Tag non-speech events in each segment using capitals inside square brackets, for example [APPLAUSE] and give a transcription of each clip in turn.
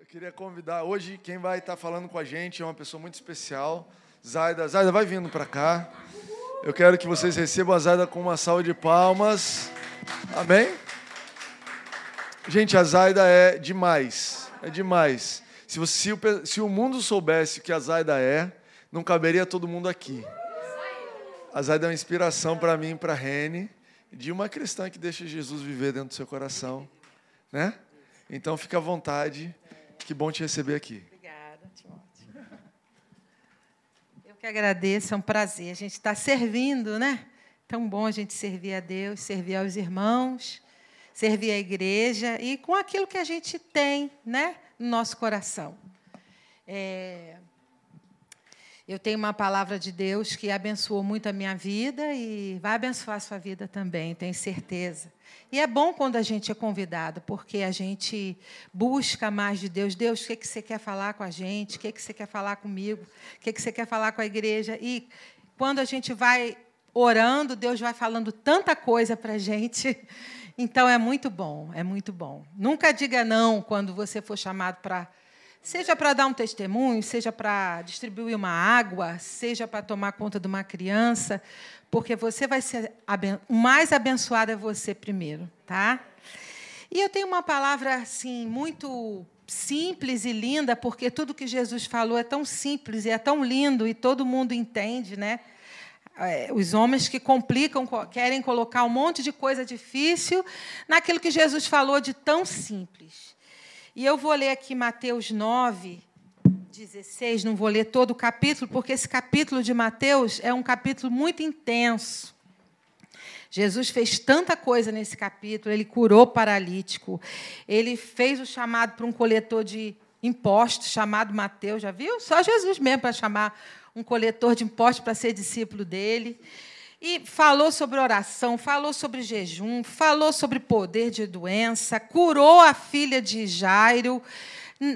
Eu queria convidar, hoje quem vai estar falando com a gente é uma pessoa muito especial, Zaida. Zaida, vai vindo para cá. Eu quero que vocês recebam a Zaida com uma salva de palmas. Amém? Gente, a Zaida é demais. É demais. Se, você, se, o, se o mundo soubesse o que a Zaida é, não caberia todo mundo aqui. A Zaida é uma inspiração para mim e para a Rene, de uma cristã que deixa Jesus viver dentro do seu coração. Né? Então, fica à vontade. Que bom te receber aqui. Obrigada, Timóteo. Eu que agradeço, é um prazer. A gente está servindo, né? Tão bom a gente servir a Deus, servir aos irmãos, servir a igreja e com aquilo que a gente tem, né? No nosso coração. É... Eu tenho uma palavra de Deus que abençoou muito a minha vida e vai abençoar a sua vida também, tenho certeza. E é bom quando a gente é convidado, porque a gente busca mais de Deus. Deus, o que, que você quer falar com a gente? O que, que você quer falar comigo? O que, que você quer falar com a igreja? E quando a gente vai orando, Deus vai falando tanta coisa para a gente. [LAUGHS] Então é muito bom, é muito bom. Nunca diga não quando você for chamado para Seja para dar um testemunho, seja para distribuir uma água, seja para tomar conta de uma criança, porque você vai ser o mais abençoado é você primeiro, tá? E eu tenho uma palavra assim muito simples e linda, porque tudo que Jesus falou é tão simples e é tão lindo e todo mundo entende, né? É, os homens que complicam, querem colocar um monte de coisa difícil naquilo que Jesus falou de tão simples. E eu vou ler aqui Mateus 9, 16, não vou ler todo o capítulo, porque esse capítulo de Mateus é um capítulo muito intenso. Jesus fez tanta coisa nesse capítulo, ele curou paralítico, ele fez o chamado para um coletor de impostos chamado Mateus, já viu? Só Jesus mesmo para chamar um coletor de impostos para ser discípulo dele. E falou sobre oração, falou sobre jejum, falou sobre poder de doença, curou a filha de Jairo.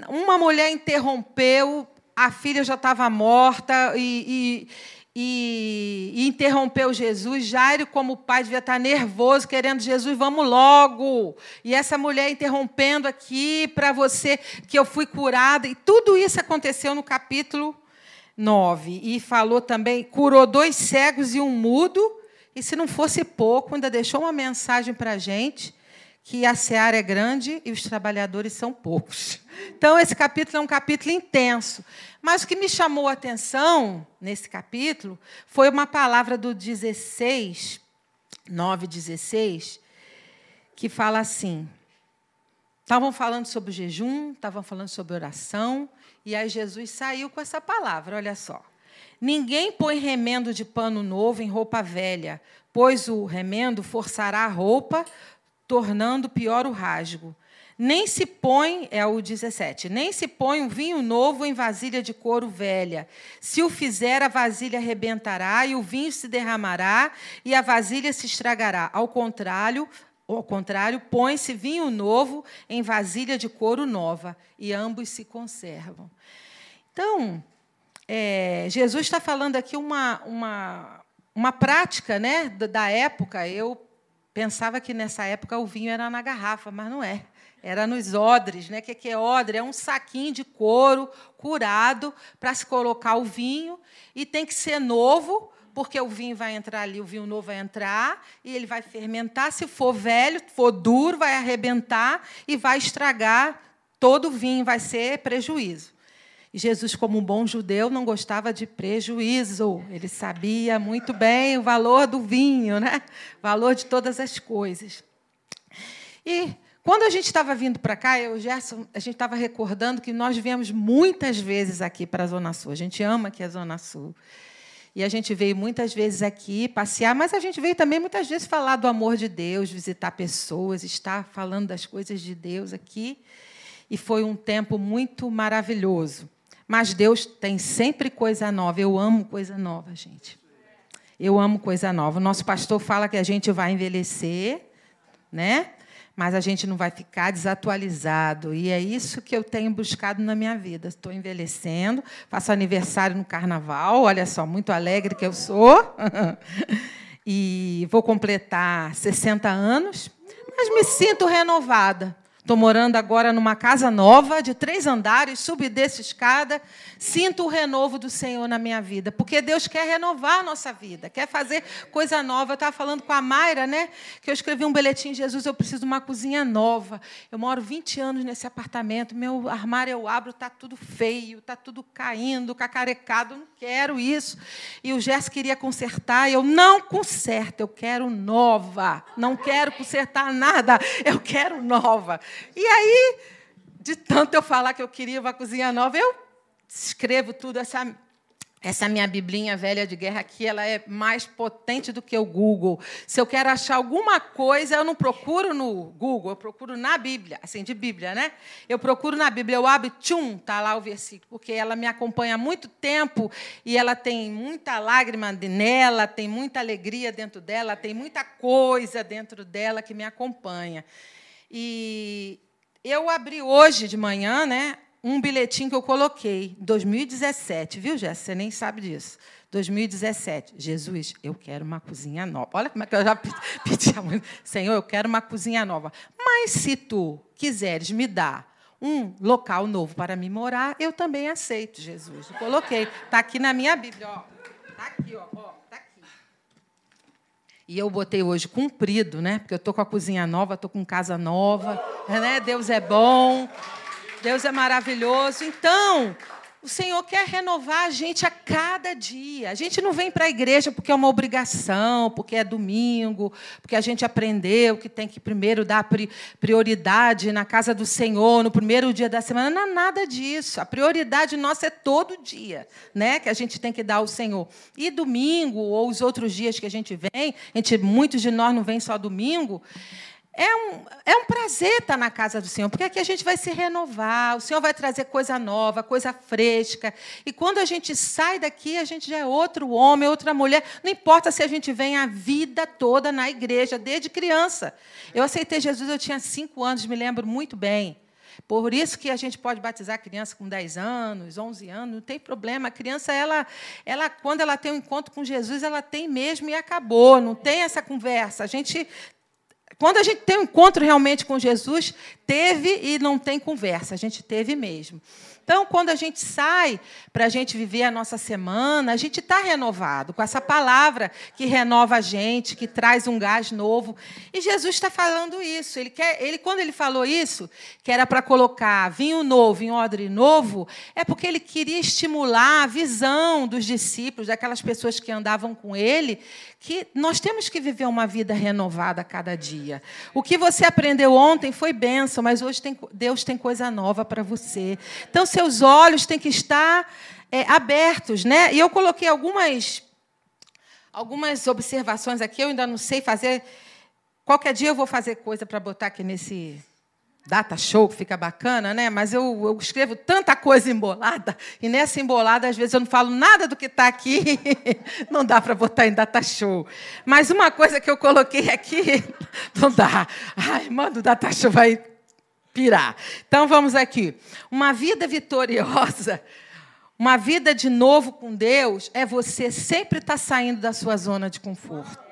Uma mulher interrompeu, a filha já estava morta e, e, e, e, interrompeu Jesus. Jairo, como pai, devia estar nervoso, querendo Jesus, vamos logo. E essa mulher interrompendo aqui para você que eu fui curada. E tudo isso aconteceu no capítulo 9. E falou também, curou dois cegos e um mudo, e se não fosse pouco, ainda deixou uma mensagem para a gente que a seara é grande e os trabalhadores são poucos. [LAUGHS] Então, esse capítulo é um capítulo intenso. Mas o que me chamou a atenção nesse capítulo foi uma palavra do 16, 9, 16, que fala assim. Estavam falando sobre jejum, estavam falando sobre oração, e aí Jesus saiu com essa palavra, olha só. Ninguém põe remendo de pano novo em roupa velha, pois o remendo forçará a roupa, tornando pior o rasgo. Nem se põe, é o 17, nem se põe um vinho novo em vasilha de couro velha. Se o fizer, a vasilha arrebentará e o vinho se derramará e a vasilha se estragará. Ao contrário, ao contrário, põe-se vinho novo em vasilha de couro nova, e ambos se conservam. Então, é, Jesus está falando aqui uma, uma, uma prática né, da época. Eu pensava que nessa época o vinho era na garrafa, mas não é. Era nos odres. Né? O que é odre? É um saquinho de couro curado para se colocar o vinho, e tem que ser novo, porque o vinho vai entrar ali, o vinho novo vai entrar e ele vai fermentar. Se for velho, for duro, vai arrebentar e vai estragar todo o vinho, vai ser prejuízo. E Jesus, como um bom judeu, não gostava de prejuízo. Ele sabia muito bem o valor do vinho, né? o valor de todas as coisas. E quando a gente estava vindo para cá, eu, Gerson, a gente estava recordando que nós viemos muitas vezes aqui para a Zona Sul. A gente ama aqui a Zona Sul. E a gente veio muitas vezes aqui passear, mas a gente veio também muitas vezes falar do amor de Deus, visitar pessoas, estar falando das coisas de Deus aqui. E foi um tempo muito maravilhoso. Mas Deus tem sempre coisa nova. Eu amo coisa nova, gente. Eu amo coisa nova. O nosso pastor fala que a gente vai envelhecer, né? Mas a gente não vai ficar desatualizado. E é isso que eu tenho buscado na minha vida. Estou envelhecendo, faço aniversário no carnaval, olha só, muito alegre que eu sou. [LAUGHS] e vou completar 60 anos, mas me sinto renovada. Estou morando agora numa casa nova, de três andares, subi desse escada. Sinto o renovo do Senhor na minha vida, porque Deus quer renovar a nossa vida, quer fazer coisa nova. Eu estava falando com a Mayra, né? Que eu escrevi um boletim: Jesus, eu preciso de uma cozinha nova. Eu moro 20 anos nesse apartamento, meu armário eu abro, está tudo feio, está tudo caindo, cacarecado. Não quero isso. E o Gerson queria consertar, eu não conserto, eu quero nova. Não quero consertar nada, eu quero nova. E aí, de tanto eu falar que eu queria uma cozinha nova, eu escrevo tudo. Essa, essa minha biblinha velha de guerra aqui, ela é mais potente do que o Google. Se eu quero achar alguma coisa, eu não procuro no Google, eu procuro na Bíblia, assim, de Bíblia, né? Eu procuro na Bíblia, eu abro, tchum, tá lá o versículo, porque ela me acompanha há muito tempo e ela tem muita lágrima nela, tem muita alegria dentro dela, tem muita coisa dentro dela que me acompanha. E eu abri hoje de manhã, né, um bilhetinho que eu coloquei, 2017, viu, Jéssica? Você nem sabe disso. 2017. Jesus, eu quero uma cozinha nova. Olha como é que eu já [LAUGHS] pedi a mãe. Senhor, eu quero uma cozinha nova. Mas se tu quiseres me dar um local novo para me morar, eu também aceito, Jesus. Eu coloquei. Está aqui na minha Bíblia. Está aqui, ó. ó. E eu botei hoje cumprido, né? Porque eu estou com a cozinha nova, estou com casa nova, né? Deus é bom, Deus é maravilhoso. Então, o Senhor quer renovar a gente a cada dia. A gente não vem para a igreja porque é uma obrigação, porque é domingo, porque a gente aprendeu que tem que primeiro dar prioridade na casa do Senhor, no primeiro dia da semana. Não é nada disso. A prioridade nossa é todo dia, né? Que a gente tem que dar ao Senhor. E domingo, ou os outros dias que a gente vem, a gente, muitos de nós não vêm só domingo. É um, é um prazer estar na casa do Senhor, porque aqui a gente vai se renovar, o Senhor vai trazer coisa nova, coisa fresca. E quando a gente sai daqui, a gente já é outro homem, outra mulher. Não importa se a gente vem a vida toda na igreja, desde criança. Eu aceitei Jesus, eu tinha cinco anos, me lembro muito bem. Por isso que a gente pode batizar a criança com 10 anos, 11 anos, não tem problema. A criança, ela, ela, quando ela tem um encontro com Jesus, ela tem mesmo e acabou. Não tem essa conversa. A gente quando a gente tem um encontro realmente com Jesus, teve e não tem conversa, a gente teve mesmo. Então, quando a gente sai para a gente viver a nossa semana, a gente está renovado com essa palavra que renova a gente, que traz um gás novo. E Jesus está falando isso. Ele quer, ele quando ele falou isso, que era para colocar vinho novo em odre novo, é porque ele queria estimular a visão dos discípulos, daquelas pessoas que andavam com ele, que nós temos que viver uma vida renovada a cada dia. O que você aprendeu ontem foi benção, mas hoje tem, Deus tem coisa nova para você. Então, seus olhos têm que estar é, abertos. Né? E eu coloquei algumas, algumas observações aqui, eu ainda não sei fazer. Qualquer dia eu vou fazer coisa para botar aqui nesse data show, que fica bacana, né? Mas eu, eu, escrevo tanta coisa embolada, e nessa embolada, às vezes, eu não falo nada do que está aqui, [LAUGHS] não dá para botar em data show. Mas uma coisa que eu coloquei aqui, [LAUGHS] não dá. Ai, manda o data show, vai pirar. Então vamos aqui. Uma vida vitoriosa, uma vida de novo com Deus, é você sempre estar tá saindo da sua zona de conforto.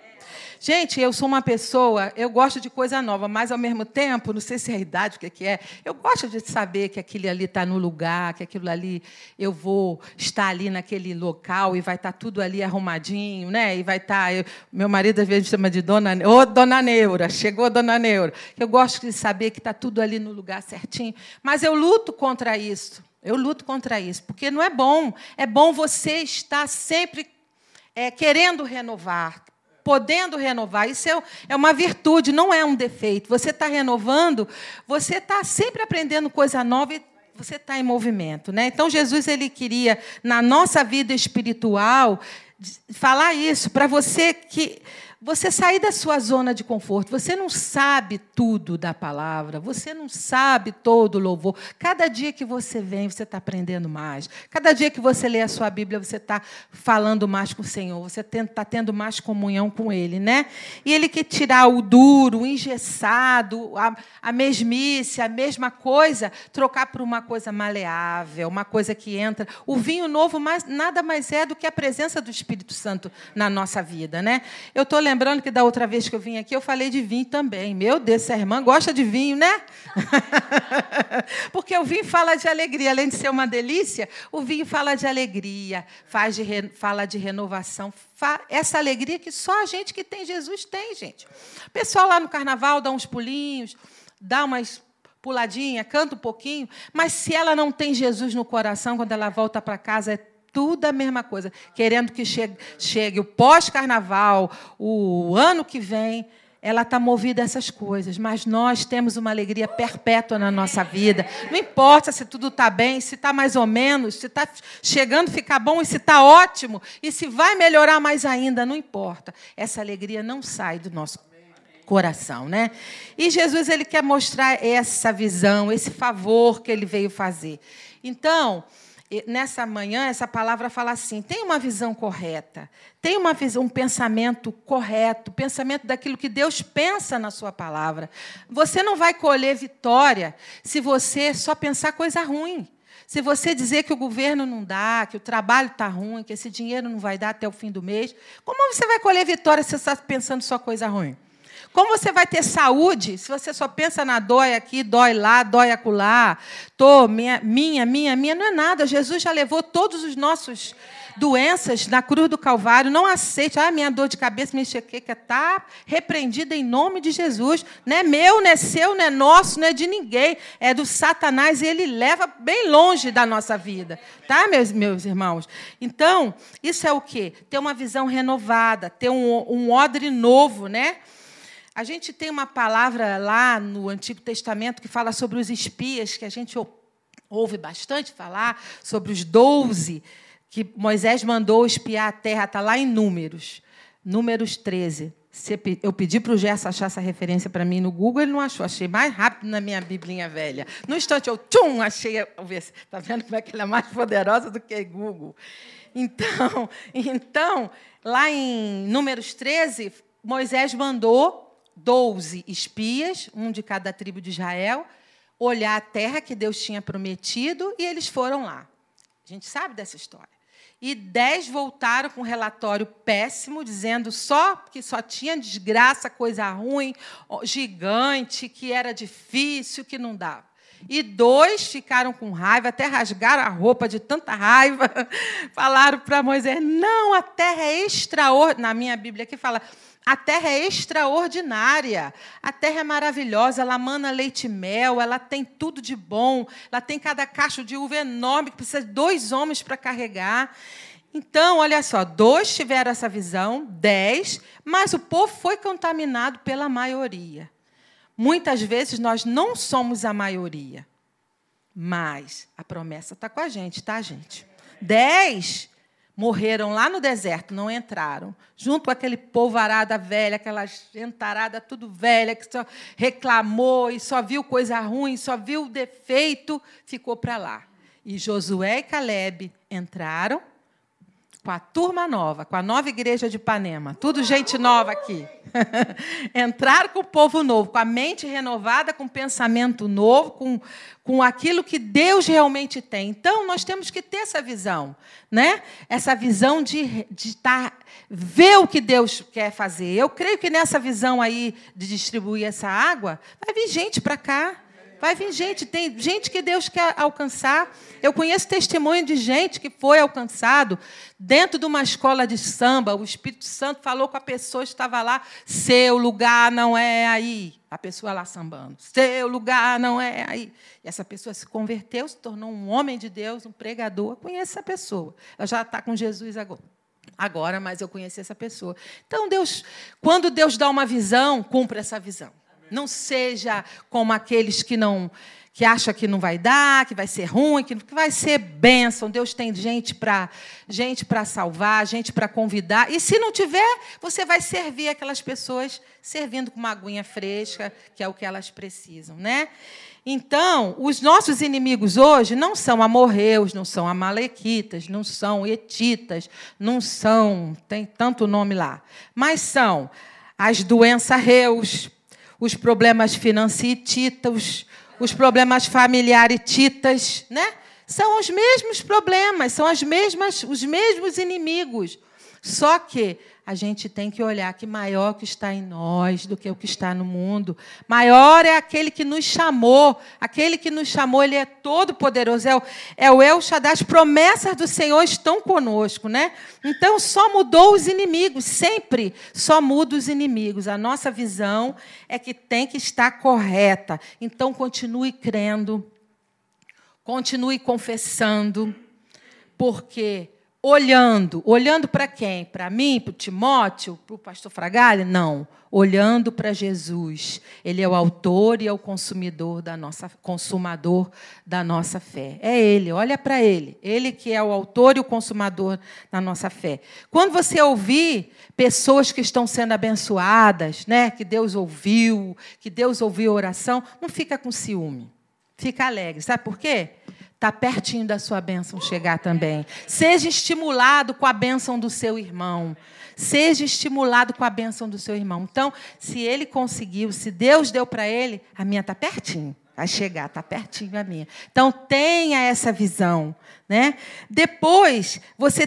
Gente, eu sou uma pessoa, eu gosto de coisa nova, mas ao mesmo tempo, não sei se é a idade, o que é, eu gosto de saber que aquilo ali está no lugar, que aquilo ali eu vou estar ali naquele local e vai estar tá tudo ali arrumadinho, né? E vai estar. Tá, eu, meu marido às vezes chama de dona, ô dona Neura, chegou dona Neura. Eu gosto de saber que está tudo ali no lugar certinho, mas eu luto contra isso. Eu luto contra isso, porque não é bom. É bom você estar sempre é, querendo renovar, podendo renovar. Isso é, é uma virtude, não é um defeito. Você está renovando, você está sempre aprendendo coisa nova e você está em movimento. Né? Então, Jesus ele queria, na nossa vida espiritual, falar isso para você que você sair da sua zona de conforto. Você não sabe tudo da palavra, você não sabe todo o louvor. Cada dia que você vem, você está aprendendo mais. Cada dia que você lê a sua Bíblia, você está falando mais com o Senhor, você está tendo mais comunhão com Ele. Né? E Ele quer tirar o duro, o engessado, a, a mesmice, a mesma coisa, trocar por uma coisa maleável, uma coisa que entra. O vinho novo mais, nada mais é do que a presença do Espírito Santo na nossa vida. Né? Eu estou lembrando que da outra vez que eu vim aqui, eu falei de vinho também. Meu Deus, essa irmã gosta de vinho, né? [LAUGHS] Porque o vinho fala de alegria. Além de ser uma delícia, o vinho fala de alegria, faz de re... fala de renovação. Essa alegria que só a gente que tem Jesus tem, gente. O pessoal lá no carnaval dá uns pulinhos, dá umas puladinha, canta um pouquinho, mas se ela não tem Jesus no coração, quando ela volta para casa, é tudo a mesma coisa, querendo que chegue, chegue o pós-carnaval, o ano que vem, ela está movida a essas coisas, mas nós temos uma alegria perpétua na nossa vida. Não importa se tudo está bem, se está mais ou menos, se está chegando a ficar bom e se está ótimo, e se vai melhorar mais ainda, não importa. Essa alegria não sai do nosso coração, né? E Jesus ele quer mostrar essa visão, esse favor que ele veio fazer. Então, nessa manhã, essa palavra fala assim: tem uma visão correta, tem uma visão, um pensamento correto, pensamento daquilo que Deus pensa na sua palavra. Você não vai colher vitória se você só pensar coisa ruim. Se você dizer que o governo não dá, que o trabalho está ruim, que esse dinheiro não vai dar até o fim do mês, como você vai colher vitória se você está pensando só coisa ruim? Como você vai ter saúde se você só pensa na dói aqui, dói lá, dói acolá? Tô, minha, minha, minha, minha, não é nada. Jesus já levou todos os nossos doenças na cruz do Calvário. Não aceite. Ah, minha dor de cabeça, minha enxaqueca está repreendida em nome de Jesus. Não é meu, não é seu, não é nosso, não é de ninguém. É do Satanás e ele leva bem longe da nossa vida. Tá, meus, meus irmãos? Então, isso é o quê? Ter uma visão renovada, ter um, um odre novo, né? A gente tem uma palavra lá no Antigo Testamento que fala sobre os espias, que a gente ouve bastante falar, sobre os doze que Moisés mandou espiar a terra, está lá em Números, Números 13. Eu pedi para o Gerson achar essa referência para mim no Google, ele não achou. Achei mais rápido na minha biblinha velha. No instante, eu tchum, achei. Está vendo como é que ela é mais poderosa do que Google? Então, [LAUGHS] então, lá em Números 13, Moisés mandou doze espias, um de cada tribo de Israel, olhar a terra que Deus tinha prometido e eles foram lá. A gente sabe dessa história. E dez voltaram com um relatório péssimo, dizendo só que só tinha desgraça, coisa ruim, gigante, que era difícil, que não dava. E dois ficaram com raiva, até rasgaram a roupa de tanta raiva. [LAUGHS] Falaram para Moisés: não, a terra é extraordinária. Na minha Bíblia aqui fala: a terra é extraordinária, a terra é maravilhosa, ela mana leite e mel, ela tem tudo de bom, ela tem cada cacho de uva enorme que precisa de dois homens para carregar. Então, olha só, dois tiveram essa visão, dez, mas o povo foi contaminado pela maioria. Muitas vezes nós não somos a maioria, mas a promessa está com a gente, tá, gente? Dez morreram lá no deserto, não entraram, junto com aquele povo arada velha, aquela gentarada tudo velha, que só reclamou e só viu coisa ruim, só viu defeito, ficou para lá. E Josué e Caleb entraram com a turma nova, com a nova igreja de Ipanema, tudo gente nova aqui. [LAUGHS] Entrar com o povo novo, com a mente renovada, com pensamento novo, com, com aquilo que Deus realmente tem. Então, nós temos que ter essa visão, né? Essa visão de, de estar, ver o que Deus quer fazer. Eu creio que nessa visão aí de distribuir essa água, vai vir gente para cá Vai vir gente, tem gente que Deus quer alcançar. Eu conheço testemunho de gente que foi alcançado dentro de uma escola de samba. O Espírito Santo falou com a pessoa que estava lá: seu lugar não é aí. A pessoa lá sambando: seu lugar não é aí. E essa pessoa se converteu, se tornou um homem de Deus, um pregador. Eu conheço essa pessoa. Ela já está com Jesus agora agora, mas eu conheci essa pessoa. Então, Deus, quando Deus dá uma visão, cumpre essa visão. Não seja como aqueles que não que acha que não vai dar, que vai ser ruim, que vai ser bênção. Deus tem gente para gente para salvar, gente para convidar. E se não tiver, você vai servir aquelas pessoas servindo com uma aguinha fresca, que é o que elas precisam, né? Então, os nossos inimigos hoje não são amorreus, não são amalequitas, não são etitas, não são, tem tanto nome lá, mas são as doenças reus, os problemas financeiros, os problemas familiares, né? São os mesmos problemas, são as mesmas, os mesmos inimigos. Só que a gente tem que olhar que maior que está em nós do que o que está no mundo. Maior é aquele que nos chamou. Aquele que nos chamou, ele é todo poderoso. É o, é o El Shaddai. As promessas do Senhor estão conosco, né? Então só mudou os inimigos, sempre só muda os inimigos. A nossa visão é que tem que estar correta. Então continue crendo. Continue confessando. Porque olhando. Olhando para quem? Para mim, para Timóteo, para o pastor Fragalha? Não. Olhando para Jesus. Ele é o autor e é o consumidor da nossa, consumador da nossa fé. É Ele, olha para Ele. Ele que é o autor e o consumador da nossa fé. Quando você ouvir pessoas que estão sendo abençoadas, né, que Deus ouviu, que Deus ouviu a oração, não fica com ciúme. Fica alegre. Sabe por quê? Está pertinho da sua bênção chegar também. Seja estimulado com a bênção do seu irmão. Seja estimulado com a bênção do seu irmão. Então, se ele conseguiu, se Deus deu para ele, a minha está pertinho. Vai chegar, está pertinho a minha. Então, tenha essa visão. Né? Depois, você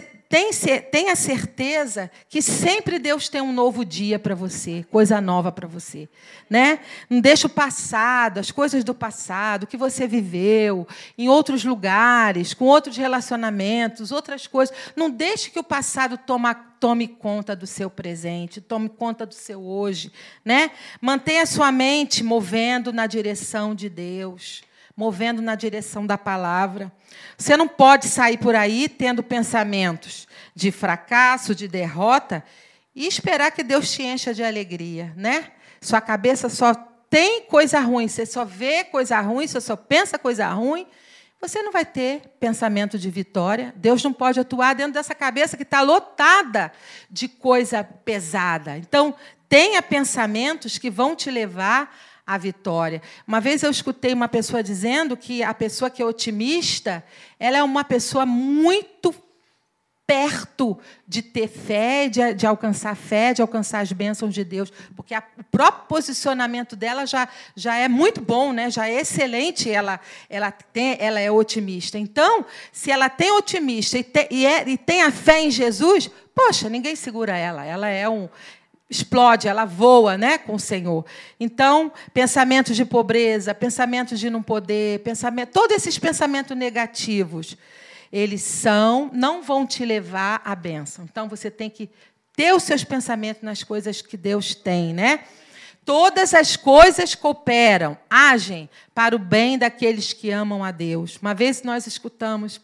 tenha certeza que sempre Deus tem um novo dia para você, coisa nova para você. Né? Não deixe o passado, as coisas do passado, que você viveu, em outros lugares, com outros relacionamentos, outras coisas. Não deixe que o passado toma, tome conta do seu presente, tome conta do seu hoje. Né? Mantenha sua mente movendo na direção de Deus movendo na direção da palavra. Você não pode sair por aí tendo pensamentos de fracasso, de derrota e esperar que Deus te encha de alegria, né? Sua cabeça só tem coisa ruim, você só vê coisa ruim, você só pensa coisa ruim, você não vai ter pensamento de vitória. Deus não pode atuar dentro dessa cabeça que está lotada de coisa pesada. Então, tenha pensamentos que vão te levar a vitória. Uma vez eu escutei uma pessoa dizendo que a pessoa que é otimista, ela é uma pessoa muito perto de ter fé, de, de, alcançar fé, de alcançar as bênçãos de Deus, porque a, o próprio posicionamento dela já, já é muito bom, né? já é excelente, ela, ela, tem, ela é otimista. Então, se ela tem otimista e, te, e, é, e tem a fé em Jesus, poxa, ninguém segura ela. Ela é um, explode, ela voa, né, com o Senhor. Então, pensamentos de pobreza, pensamentos de não poder, pensamento, todos esses pensamentos negativos, eles são, não vão te levar à bênção. Então, você tem que ter os seus pensamentos nas coisas que Deus tem, né? Todas as coisas cooperam, agem para o bem daqueles que amam a Deus. Uma vez nós escutamos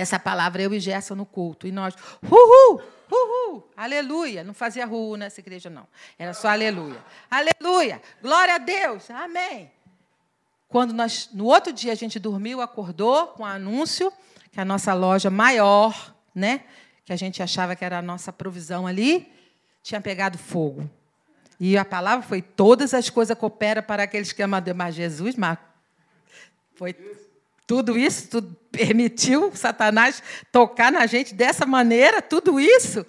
essa palavra, eu e Gerson, no culto, e nós, uhul, Uhul, aleluia. Não fazia ru nessa igreja, não. Era só aleluia. Aleluia, glória a Deus, amém. Quando nós, no outro dia, a gente dormiu, acordou com o anúncio que a nossa loja maior, né, que a gente achava que era a nossa provisão ali, tinha pegado fogo. E a palavra foi: todas as coisas cooperam para aqueles que amam a Jesus, mas foi tudo isso, tudo permitiu Satanás tocar na gente dessa maneira, tudo isso.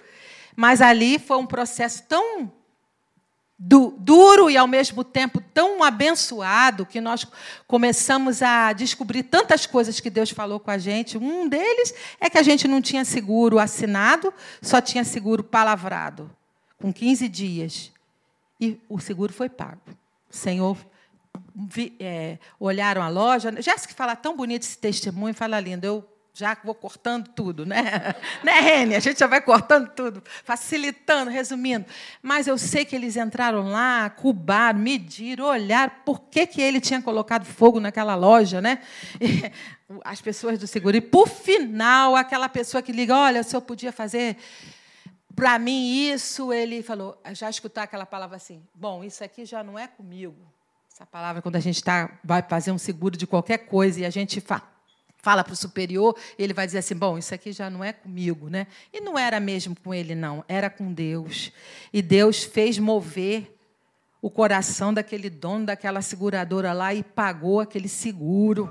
Mas ali foi um processo tão du duro e, ao mesmo tempo, tão abençoado que nós começamos a descobrir tantas coisas que Deus falou com a gente. Um deles é que a gente não tinha seguro assinado, só tinha seguro palavrado, com 15 dias. E o seguro foi pago. O Senhor vi, é, olharam a loja. Jéssica fala tão bonito esse testemunho, fala lindo. Eu já vou cortando tudo, né? [LAUGHS] né, Rene? A gente já vai cortando tudo, facilitando, resumindo. Mas eu sei que eles entraram lá, cubaram, mediram, olharam por que, que ele tinha colocado fogo naquela loja, né? E [LAUGHS] as pessoas do seguro. E, por final, aquela pessoa que liga, olha, o senhor podia fazer para mim isso, ele falou, já escutar aquela palavra assim, bom, isso aqui já não é comigo, essa palavra, quando a gente tá, vai fazer um seguro de qualquer coisa e a gente fa fala para o superior, ele vai dizer assim: bom, isso aqui já não é comigo. Né? E não era mesmo com ele, não, era com Deus. E Deus fez mover o coração daquele dono daquela seguradora lá e pagou aquele seguro.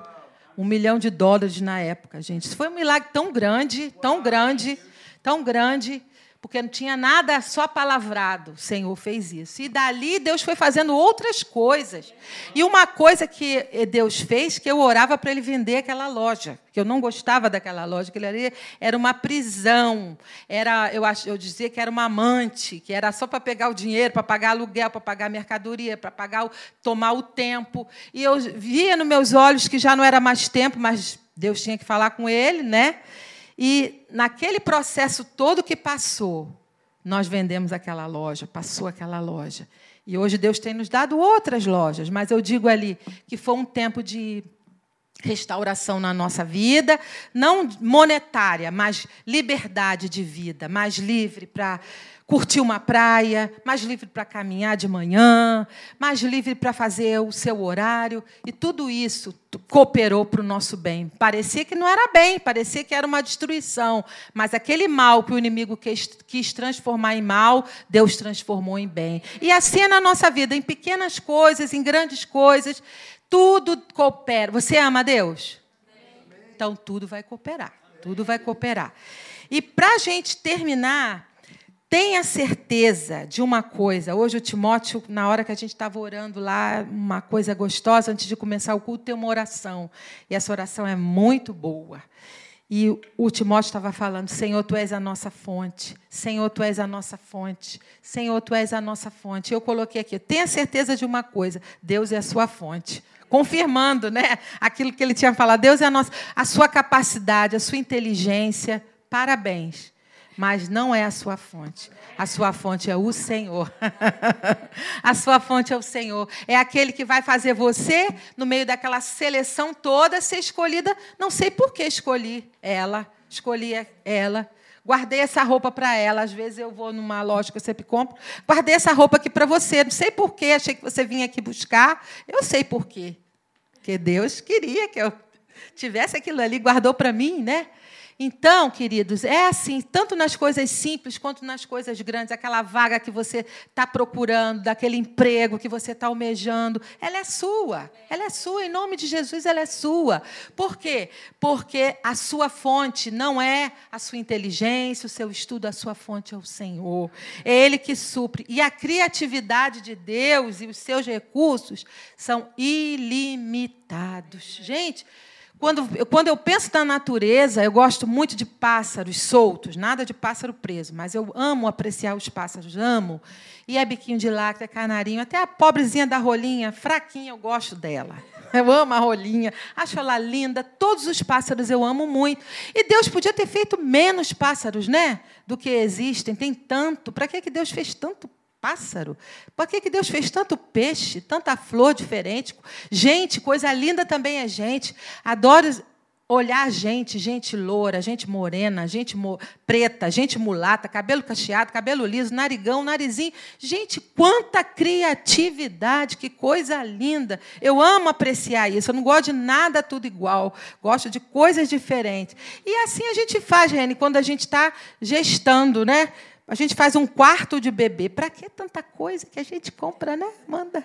Um milhão de dólares na época, gente. Isso foi um milagre tão grande, tão grande, tão grande, porque não tinha nada só palavrado. O Senhor fez isso. E dali Deus foi fazendo outras coisas. E uma coisa que Deus fez, que eu orava para ele vender aquela loja, que eu não gostava daquela loja, que era uma prisão. Era, eu, eu dizia que era uma amante, que era só para pegar o dinheiro, para pagar aluguel, para pagar mercadoria, para pagar o, tomar o tempo. E eu via nos meus olhos que já não era mais tempo, mas Deus tinha que falar com ele, né? E naquele processo todo que passou, nós vendemos aquela loja, passou aquela loja. E hoje Deus tem nos dado outras lojas, mas eu digo ali que foi um tempo de restauração na nossa vida, não monetária, mas liberdade de vida, mais livre para curtir uma praia, mais livre para caminhar de manhã, mais livre para fazer o seu horário. E tudo isso cooperou para o nosso bem. Parecia que não era bem, parecia que era uma destruição. Mas aquele mal que o inimigo quis, transformar em mal, Deus transformou em bem. E assim é na nossa vida, em pequenas coisas, em grandes coisas, tudo coopera. Você ama Deus? Então tudo vai cooperar. Tudo vai cooperar. E para a gente terminar, Tenha certeza de uma coisa. Hoje o Timóteo, na hora que a gente estava orando lá, uma coisa gostosa, antes de começar o culto, tem uma oração. E essa oração é muito boa. E o Timóteo estava falando: Senhor, tu és a nossa fonte. Senhor, tu és a nossa fonte. Senhor, tu és a nossa fonte. Eu coloquei aqui: tenha certeza de uma coisa: Deus é a sua fonte. Confirmando né, aquilo que ele tinha falado. Deus é a, nossa, a sua capacidade, a sua inteligência. Parabéns mas não é a sua fonte. A sua fonte é o Senhor. [LAUGHS] a sua fonte é o Senhor. É aquele que vai fazer você, no meio daquela seleção toda, ser escolhida. Não sei por que escolhi ela. Escolhi ela. Guardei essa roupa para ela. Às vezes eu vou numa loja que eu sempre compro. Guardei essa roupa aqui para você. Não sei por quê. Achei que você vinha aqui buscar. Eu sei por quê. Porque Deus queria que eu tivesse aquilo ali, guardou para mim, né? Então, queridos, é assim, tanto nas coisas simples quanto nas coisas grandes, aquela vaga que você está procurando, daquele emprego que você está almejando, ela é sua. Ela é sua, em nome de Jesus, ela é sua. Por quê? Porque a sua fonte não é a sua inteligência, o seu estudo, a sua fonte é o Senhor. É Ele que supre. E a criatividade de Deus e os seus recursos são ilimitados. Gente, quando, quando eu penso na natureza, eu gosto muito de pássaros soltos, nada de pássaro preso, mas eu amo apreciar os pássaros, amo. E é biquinho de lacre, é canarinho, até a pobrezinha da rolinha, fraquinha, eu gosto dela. [LAUGHS] Eu amo a rolinha, acho ela linda. Todos os pássaros eu amo muito. E Deus podia ter feito menos pássaros, né? Do que existem. Tem tanto. Para que Deus fez tanto pássaro? Por que, que Deus fez tanto peixe, tanta flor diferente? Gente, coisa linda também é gente. Adoro olhar gente, gente loura, gente morena, gente mo preta, gente mulata, cabelo cacheado, cabelo liso, narigão, narizinho. Gente, quanta criatividade, que coisa linda. Eu amo apreciar isso. Eu não gosto de nada tudo igual. Gosto de coisas diferentes. E assim a gente faz, Rene, quando a gente está gestando, né? A gente faz um quarto de bebê. Para que tanta coisa que a gente compra, né? Manda.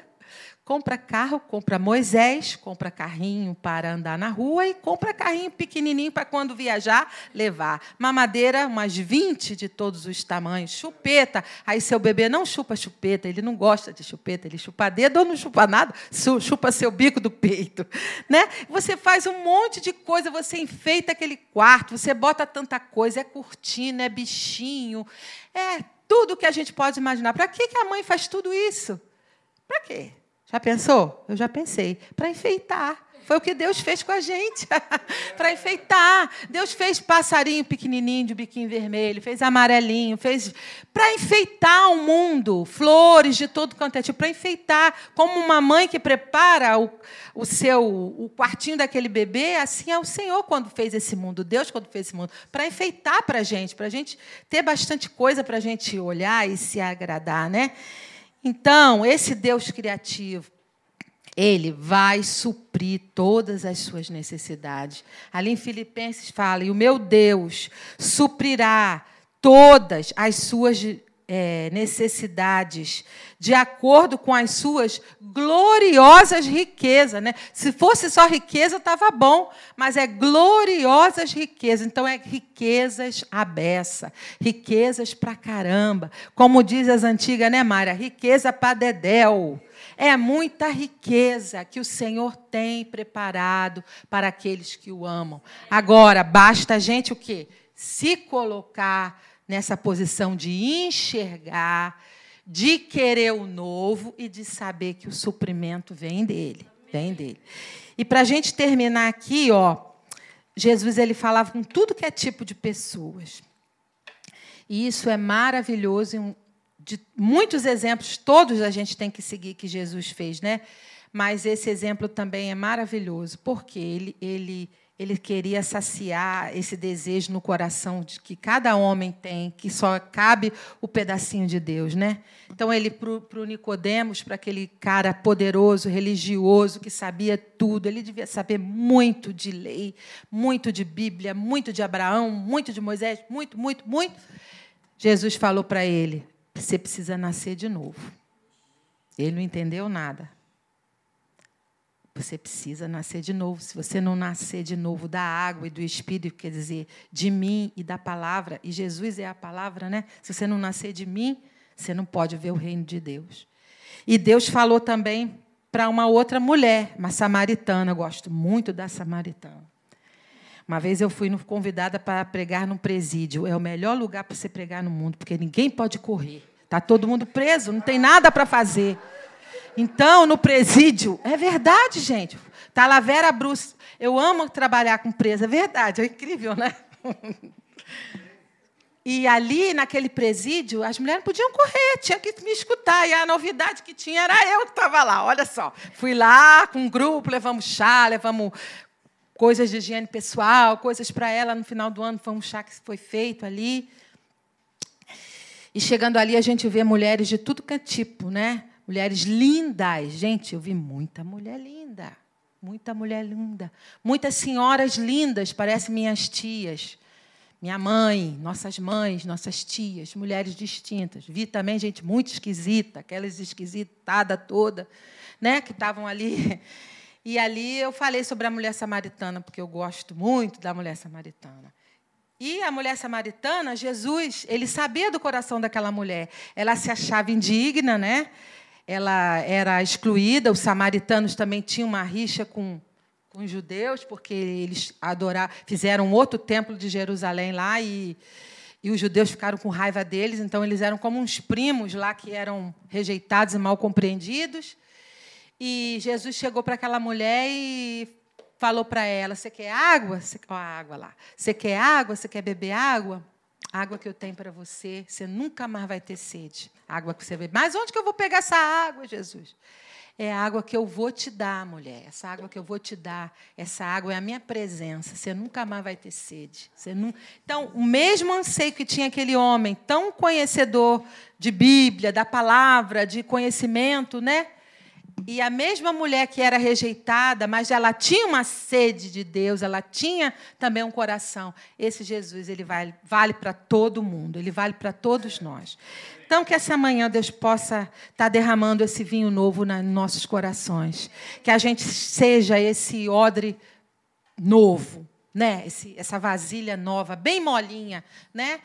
Compra carro, compra Moisés, compra carrinho para andar na rua e compra carrinho pequenininho para quando viajar levar. Mamadeira, umas 20 de todos os tamanhos. Chupeta. Aí seu bebê não chupa chupeta, ele não gosta de chupeta, ele chupa dedo ou não chupa nada, chupa seu bico do peito. Né? Você faz um monte de coisa, você enfeita aquele quarto, você bota tanta coisa, é cortina, é bichinho, é tudo que a gente pode imaginar. Para que a mãe faz tudo isso? Para quê? Já pensou? Eu já pensei. Para enfeitar. Foi o que Deus fez com a gente, [LAUGHS] para enfeitar. Deus fez passarinho pequenininho de biquinho vermelho, fez amarelinho, fez para enfeitar o mundo, flores de todo quanto é tipo, para enfeitar. Como uma mãe que prepara o, o seu o quartinho daquele bebê, assim é o Senhor quando fez esse mundo, Deus quando fez esse mundo, para enfeitar para a gente, para a gente ter bastante coisa para a gente olhar e se agradar, né? Então, esse Deus criativo, ele vai suprir todas as suas necessidades. Ali em Filipenses fala: e o meu Deus suprirá todas as suas é, necessidades de acordo com as suas gloriosas riquezas. Né? Se fosse só riqueza, estava bom, mas é gloriosas riquezas. Então, é riquezas à beça, riquezas para caramba. Como diz as antigas, né, Mária? Riqueza para dedéu. É muita riqueza que o Senhor tem preparado para aqueles que o amam. Agora, basta a gente o quê? Se colocar nessa posição de enxergar, de querer o novo e de saber que o suprimento vem dele, vem dele. E para a gente terminar aqui, ó, Jesus ele falava com tudo que é tipo de pessoas. E isso é maravilhoso. De muitos exemplos, todos a gente tem que seguir que Jesus fez, né? Mas esse exemplo também é maravilhoso, porque ele, ele ele queria saciar esse desejo no coração de que cada homem tem, que só cabe o pedacinho de Deus, né? Então ele para o Nicodemos, para aquele cara poderoso, religioso que sabia tudo, ele devia saber muito de lei, muito de Bíblia, muito de Abraão, muito de Moisés, muito, muito, muito. Jesus falou para ele: você precisa nascer de novo. Ele não entendeu nada. Você precisa nascer de novo. Se você não nascer de novo da água e do Espírito, quer dizer, de mim e da palavra, e Jesus é a palavra, né? Se você não nascer de mim, você não pode ver o reino de Deus. E Deus falou também para uma outra mulher, uma samaritana. Eu gosto muito da samaritana. Uma vez eu fui convidada para pregar num presídio. É o melhor lugar para você pregar no mundo, porque ninguém pode correr. Está todo mundo preso, não tem nada para fazer. Então, no presídio, é verdade, gente. Talavera Bruce. Eu amo trabalhar com presa, é verdade, é incrível, né? [LAUGHS] E ali, naquele presídio, as mulheres não podiam correr, tinham que me escutar. E a novidade que tinha era eu que estava lá. Olha só. Fui lá com um grupo, levamos chá, levamos coisas de higiene pessoal, coisas para ela. No final do ano, foi um chá que foi feito ali. E chegando ali, a gente vê mulheres de tudo que é tipo, né? Mulheres lindas. Gente, eu vi muita mulher linda. Muita mulher linda. Muitas senhoras lindas, parecem minhas tias. Minha mãe, nossas mães, nossas tias, mulheres distintas. Vi também gente muito esquisita, aquelas esquisitadas toda, né, que estavam ali. E ali eu falei sobre a mulher samaritana, porque eu gosto muito da mulher samaritana. E a mulher samaritana, Jesus, ele sabia do coração daquela mulher. Ela se achava indigna, né? Ela era excluída. Os samaritanos também tinham uma rixa com, com os judeus, porque eles adoraram, fizeram outro templo de Jerusalém lá e, e os judeus ficaram com raiva deles. Então eles eram como uns primos lá que eram rejeitados e mal compreendidos. E Jesus chegou para aquela mulher e falou para ela: Você quer água? Você quer água lá? Você quer água? Você quer beber água? Água que eu tenho para você, você nunca mais vai ter sede. Água que você bebe. Mas onde que eu vou pegar essa água, Jesus? É a água que eu vou te dar, mulher. Essa água que eu vou te dar, essa água é a minha presença. Você nunca mais vai ter sede. Você não... Então, o mesmo anseio que tinha aquele homem, tão conhecedor de Bíblia, da palavra, de conhecimento, né? E a mesma mulher que era rejeitada, mas ela tinha uma sede de Deus, ela tinha também um coração. Esse Jesus, ele vale, vale para todo mundo, ele vale para todos nós. Então, que essa manhã Deus possa estar tá derramando esse vinho novo nos nossos corações. Que a gente seja esse odre novo, né? Esse, essa vasilha nova, bem molinha, né?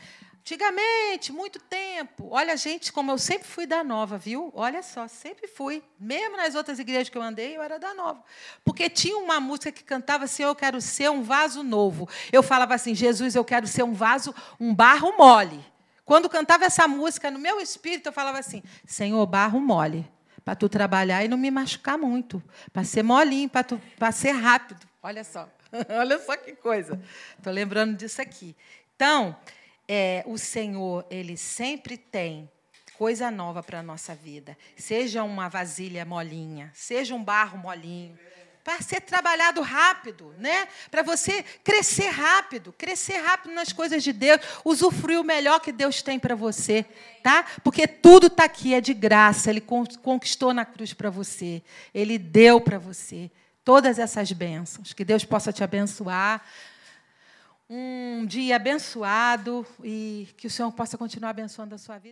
Antigamente, muito tempo. Olha, gente, como eu sempre fui da nova, viu? Olha só, sempre fui. Mesmo nas outras igrejas que eu andei, eu era da nova. Porque tinha uma música que cantava assim: Eu quero ser um vaso novo. Eu falava assim: Jesus, eu quero ser um vaso, um barro mole. Quando cantava essa música, no meu espírito, eu falava assim: Senhor, barro mole. Para tu trabalhar e não me machucar muito. Para ser molinho, para ser rápido. Olha só. [LAUGHS] Olha só que coisa. Estou lembrando disso aqui. Então, é, o Senhor, ele sempre tem coisa nova para a nossa vida. Seja uma vasilha molinha, seja um barro molinho, para ser trabalhado rápido, né? Para você crescer rápido, crescer rápido nas coisas de Deus, usufruir o melhor que Deus tem para você, tá? Porque tudo está aqui, é de graça. Ele conquistou na cruz para você, Ele deu para você todas essas bênçãos. Que Deus possa te abençoar um dia abençoado e que o Senhor possa continuar abençoando a sua vida.